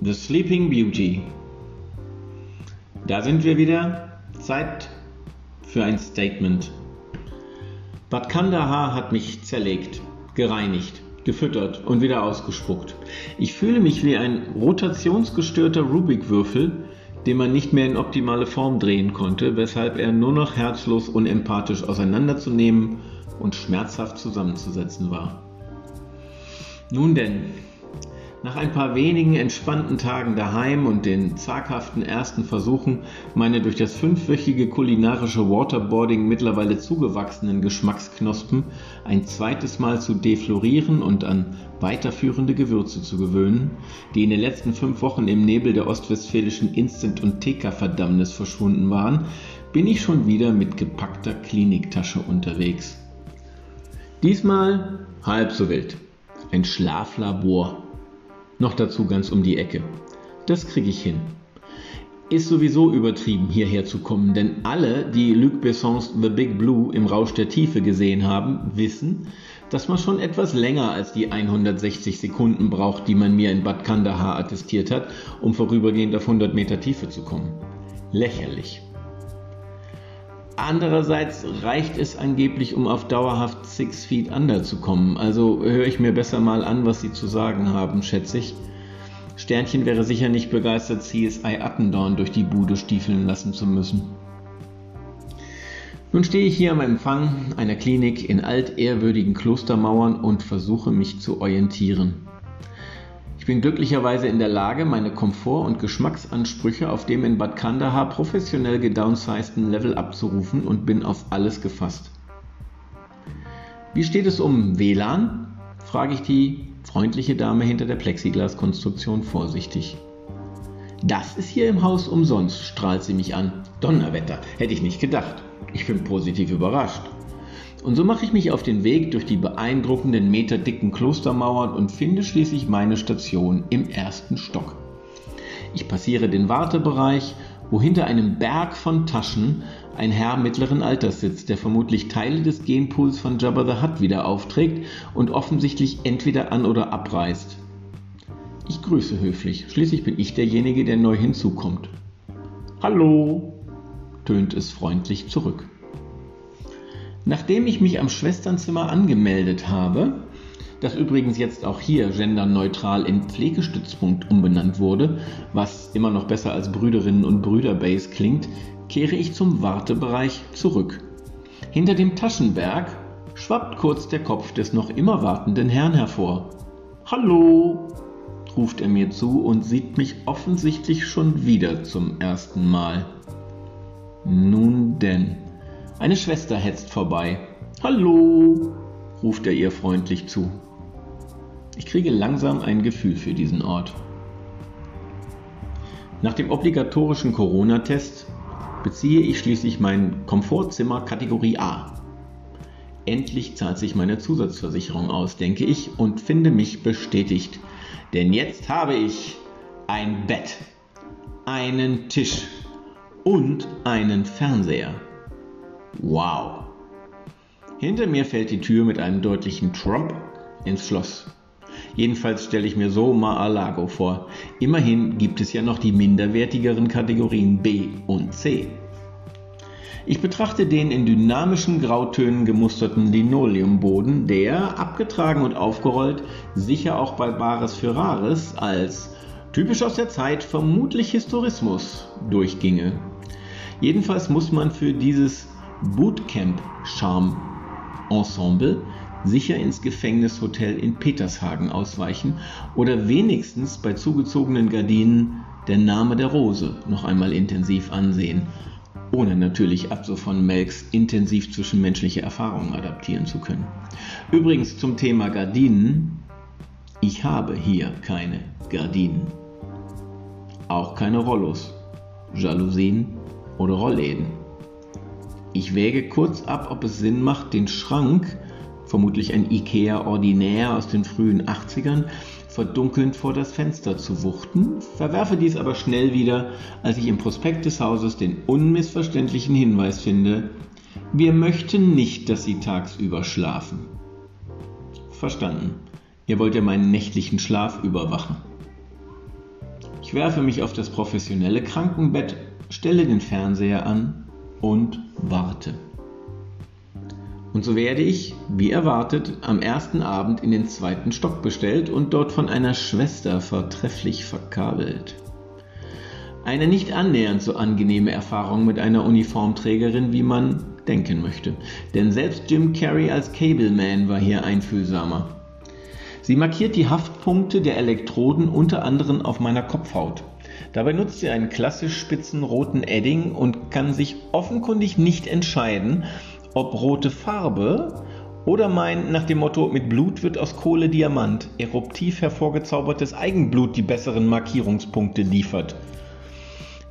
The Sleeping Beauty. Da sind wir wieder. Zeit für ein Statement. Bad Kandahar hat mich zerlegt, gereinigt, gefüttert und wieder ausgespuckt. Ich fühle mich wie ein rotationsgestörter Rubik-Würfel, den man nicht mehr in optimale Form drehen konnte, weshalb er nur noch herzlos unempathisch auseinanderzunehmen und schmerzhaft zusammenzusetzen war. Nun denn, nach ein paar wenigen entspannten Tagen daheim und den zaghaften ersten Versuchen, meine durch das fünfwöchige kulinarische Waterboarding mittlerweile zugewachsenen Geschmacksknospen ein zweites Mal zu deflorieren und an weiterführende Gewürze zu gewöhnen, die in den letzten fünf Wochen im Nebel der ostwestfälischen Instant- und TK-Verdammnis verschwunden waren, bin ich schon wieder mit gepackter Kliniktasche unterwegs. Diesmal halb so wild. Ein Schlaflabor noch dazu ganz um die Ecke. Das kriege ich hin. Ist sowieso übertrieben, hierher zu kommen, denn alle, die Luc Bessons The Big Blue im Rausch der Tiefe gesehen haben, wissen, dass man schon etwas länger als die 160 Sekunden braucht, die man mir in Bad Kandahar attestiert hat, um vorübergehend auf 100 Meter Tiefe zu kommen. Lächerlich. Andererseits reicht es angeblich, um auf dauerhaft Six Feet Under zu kommen. Also höre ich mir besser mal an, was Sie zu sagen haben, schätze ich. Sternchen wäre sicher nicht begeistert, CSI Attendorn durch die Bude stiefeln lassen zu müssen. Nun stehe ich hier am Empfang einer Klinik in altehrwürdigen Klostermauern und versuche mich zu orientieren bin glücklicherweise in der Lage, meine Komfort- und Geschmacksansprüche auf dem in Bad Kandahar professionell gedownsizeden Level abzurufen und bin auf alles gefasst. Wie steht es um WLAN? frage ich die freundliche Dame hinter der Plexiglaskonstruktion vorsichtig. Das ist hier im Haus umsonst, strahlt sie mich an. Donnerwetter, hätte ich nicht gedacht. Ich bin positiv überrascht. Und so mache ich mich auf den Weg durch die beeindruckenden meterdicken Klostermauern und finde schließlich meine Station im ersten Stock. Ich passiere den Wartebereich, wo hinter einem Berg von Taschen ein Herr mittleren Alters sitzt, der vermutlich Teile des Genpools von Jabba the Hutt wieder aufträgt und offensichtlich entweder an oder abreißt. Ich grüße höflich, schließlich bin ich derjenige, der neu hinzukommt. Hallo, tönt es freundlich zurück. Nachdem ich mich am Schwesternzimmer angemeldet habe, das übrigens jetzt auch hier genderneutral in Pflegestützpunkt umbenannt wurde, was immer noch besser als Brüderinnen und Brüderbase klingt, kehre ich zum Wartebereich zurück. Hinter dem Taschenberg schwappt kurz der Kopf des noch immer wartenden Herrn hervor. Hallo, ruft er mir zu und sieht mich offensichtlich schon wieder zum ersten Mal. Nun denn. Eine Schwester hetzt vorbei. Hallo, ruft er ihr freundlich zu. Ich kriege langsam ein Gefühl für diesen Ort. Nach dem obligatorischen Corona-Test beziehe ich schließlich mein Komfortzimmer Kategorie A. Endlich zahlt sich meine Zusatzversicherung aus, denke ich, und finde mich bestätigt. Denn jetzt habe ich ein Bett, einen Tisch und einen Fernseher. Wow. Hinter mir fällt die Tür mit einem deutlichen Trump ins Schloss. Jedenfalls stelle ich mir so Mar-a-Lago vor. Immerhin gibt es ja noch die minderwertigeren Kategorien B und C. Ich betrachte den in dynamischen Grautönen gemusterten Linoleumboden, der, abgetragen und aufgerollt, sicher auch bei Bares für Rares als typisch aus der Zeit vermutlich Historismus durchginge. Jedenfalls muss man für dieses Bootcamp Charme Ensemble sicher ins Gefängnishotel in Petershagen ausweichen oder wenigstens bei zugezogenen Gardinen der Name der Rose noch einmal intensiv ansehen, ohne natürlich Abso von Melks intensiv zwischenmenschliche Erfahrungen adaptieren zu können. Übrigens zum Thema Gardinen. Ich habe hier keine Gardinen. Auch keine Rollos, Jalousien oder Rollläden. Ich wäge kurz ab, ob es Sinn macht, den Schrank, vermutlich ein IKEA Ordinär aus den frühen 80ern, verdunkelnd vor das Fenster zu wuchten, verwerfe dies aber schnell wieder, als ich im Prospekt des Hauses den unmissverständlichen Hinweis finde, wir möchten nicht, dass Sie tagsüber schlafen. Verstanden. Ihr wollt ja meinen nächtlichen Schlaf überwachen. Ich werfe mich auf das professionelle Krankenbett, stelle den Fernseher an und warte. Und so werde ich, wie erwartet, am ersten Abend in den zweiten Stock bestellt und dort von einer Schwester vortrefflich verkabelt. Eine nicht annähernd so angenehme Erfahrung mit einer Uniformträgerin, wie man denken möchte. Denn selbst Jim Carrey als Cableman war hier einfühlsamer. Sie markiert die Haftpunkte der Elektroden unter anderem auf meiner Kopfhaut. Dabei nutzt sie einen klassisch spitzen roten Edding und kann sich offenkundig nicht entscheiden, ob rote Farbe oder mein nach dem Motto mit Blut wird aus Kohle Diamant eruptiv hervorgezaubertes Eigenblut die besseren Markierungspunkte liefert.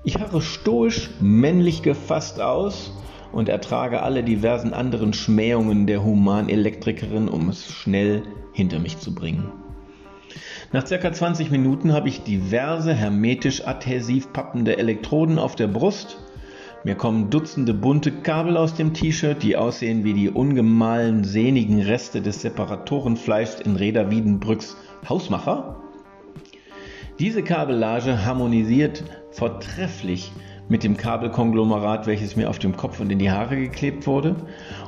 Ich harre stoisch männlich gefasst aus und ertrage alle diversen anderen Schmähungen der Humanelektrikerin, um es schnell hinter mich zu bringen. Nach ca. 20 Minuten habe ich diverse hermetisch adhäsiv pappende Elektroden auf der Brust. Mir kommen Dutzende bunte Kabel aus dem T-Shirt, die aussehen wie die ungemahlen sehnigen Reste des Separatorenfleischs in Reda Wiedenbrücks Hausmacher. Diese Kabellage harmonisiert vortrefflich mit dem Kabelkonglomerat, welches mir auf dem Kopf und in die Haare geklebt wurde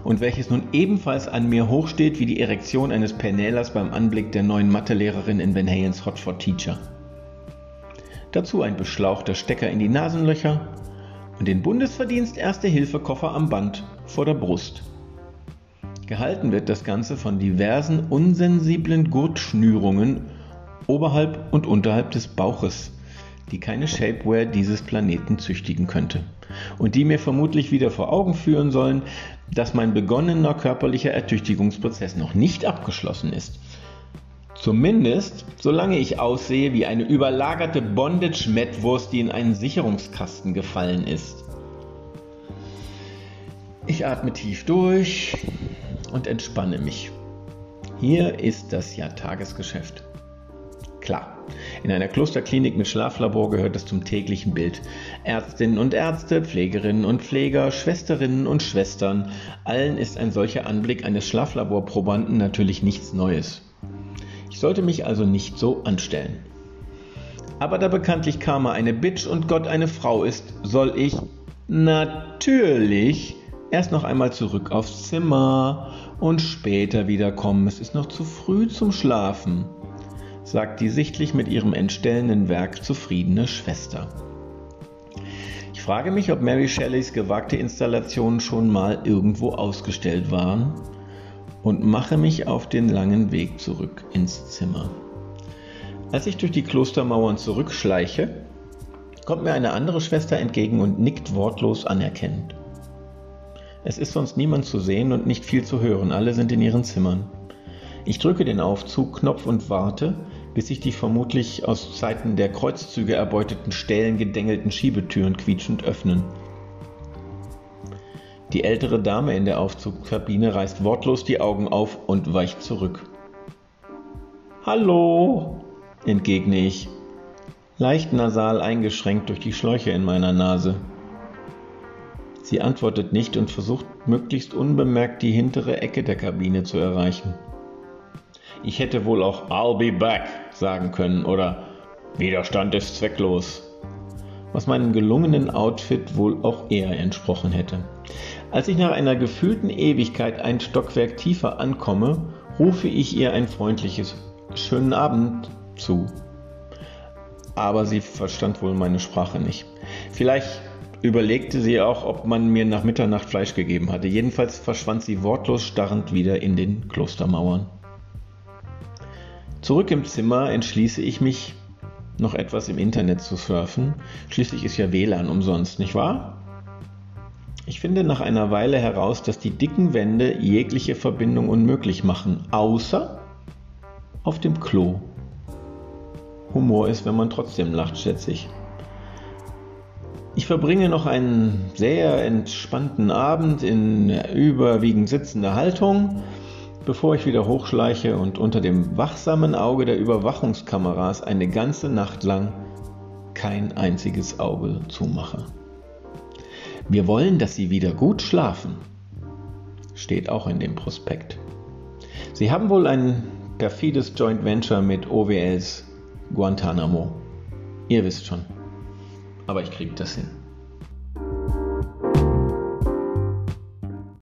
und welches nun ebenfalls an mir hochsteht wie die Erektion eines Penelers beim Anblick der neuen Mathelehrerin in Van Hayens Hot for Teacher. Dazu ein beschlauchter Stecker in die Nasenlöcher und den Bundesverdienst Erste-Hilfe-Koffer am Band vor der Brust. Gehalten wird das Ganze von diversen unsensiblen Gurtschnürungen oberhalb und unterhalb des Bauches die keine Shapewear dieses Planeten züchtigen könnte und die mir vermutlich wieder vor Augen führen sollen, dass mein begonnener körperlicher Ertüchtigungsprozess noch nicht abgeschlossen ist. Zumindest solange ich aussehe wie eine überlagerte Bondage-Mettwurst, die in einen Sicherungskasten gefallen ist. Ich atme tief durch und entspanne mich. Hier ist das ja Tagesgeschäft. Klar, in einer Klosterklinik mit Schlaflabor gehört es zum täglichen Bild. Ärztinnen und Ärzte, Pflegerinnen und Pfleger, Schwesterinnen und Schwestern, allen ist ein solcher Anblick eines Schlaflaborprobanden natürlich nichts Neues. Ich sollte mich also nicht so anstellen. Aber da bekanntlich Karma eine Bitch und Gott eine Frau ist, soll ich natürlich erst noch einmal zurück aufs Zimmer und später wiederkommen. Es ist noch zu früh zum Schlafen sagt die sichtlich mit ihrem entstellenden Werk zufriedene Schwester. Ich frage mich, ob Mary Shelleys gewagte Installationen schon mal irgendwo ausgestellt waren und mache mich auf den langen Weg zurück ins Zimmer. Als ich durch die Klostermauern zurückschleiche, kommt mir eine andere Schwester entgegen und nickt wortlos anerkennend. Es ist sonst niemand zu sehen und nicht viel zu hören, alle sind in ihren Zimmern. Ich drücke den Aufzugknopf und warte, bis sich die vermutlich aus Zeiten der Kreuzzüge erbeuteten Stellen gedengelten Schiebetüren quietschend öffnen. Die ältere Dame in der Aufzugkabine reißt wortlos die Augen auf und weicht zurück. Hallo, entgegne ich, leicht nasal eingeschränkt durch die Schläuche in meiner Nase. Sie antwortet nicht und versucht möglichst unbemerkt die hintere Ecke der Kabine zu erreichen. Ich hätte wohl auch I'll be back sagen können oder Widerstand ist zwecklos, was meinem gelungenen Outfit wohl auch eher entsprochen hätte. Als ich nach einer gefühlten Ewigkeit ein Stockwerk tiefer ankomme, rufe ich ihr ein freundliches Schönen Abend zu. Aber sie verstand wohl meine Sprache nicht. Vielleicht überlegte sie auch, ob man mir nach Mitternacht Fleisch gegeben hatte. Jedenfalls verschwand sie wortlos starrend wieder in den Klostermauern. Zurück im Zimmer entschließe ich mich, noch etwas im Internet zu surfen. Schließlich ist ja WLAN umsonst, nicht wahr? Ich finde nach einer Weile heraus, dass die dicken Wände jegliche Verbindung unmöglich machen, außer auf dem Klo. Humor ist, wenn man trotzdem lacht, schätze ich. Ich verbringe noch einen sehr entspannten Abend in überwiegend sitzender Haltung bevor ich wieder hochschleiche und unter dem wachsamen Auge der Überwachungskameras eine ganze Nacht lang kein einziges Auge zumache. Wir wollen, dass Sie wieder gut schlafen, steht auch in dem Prospekt. Sie haben wohl ein perfides Joint Venture mit OWLs Guantanamo. Ihr wisst schon. Aber ich kriege das hin.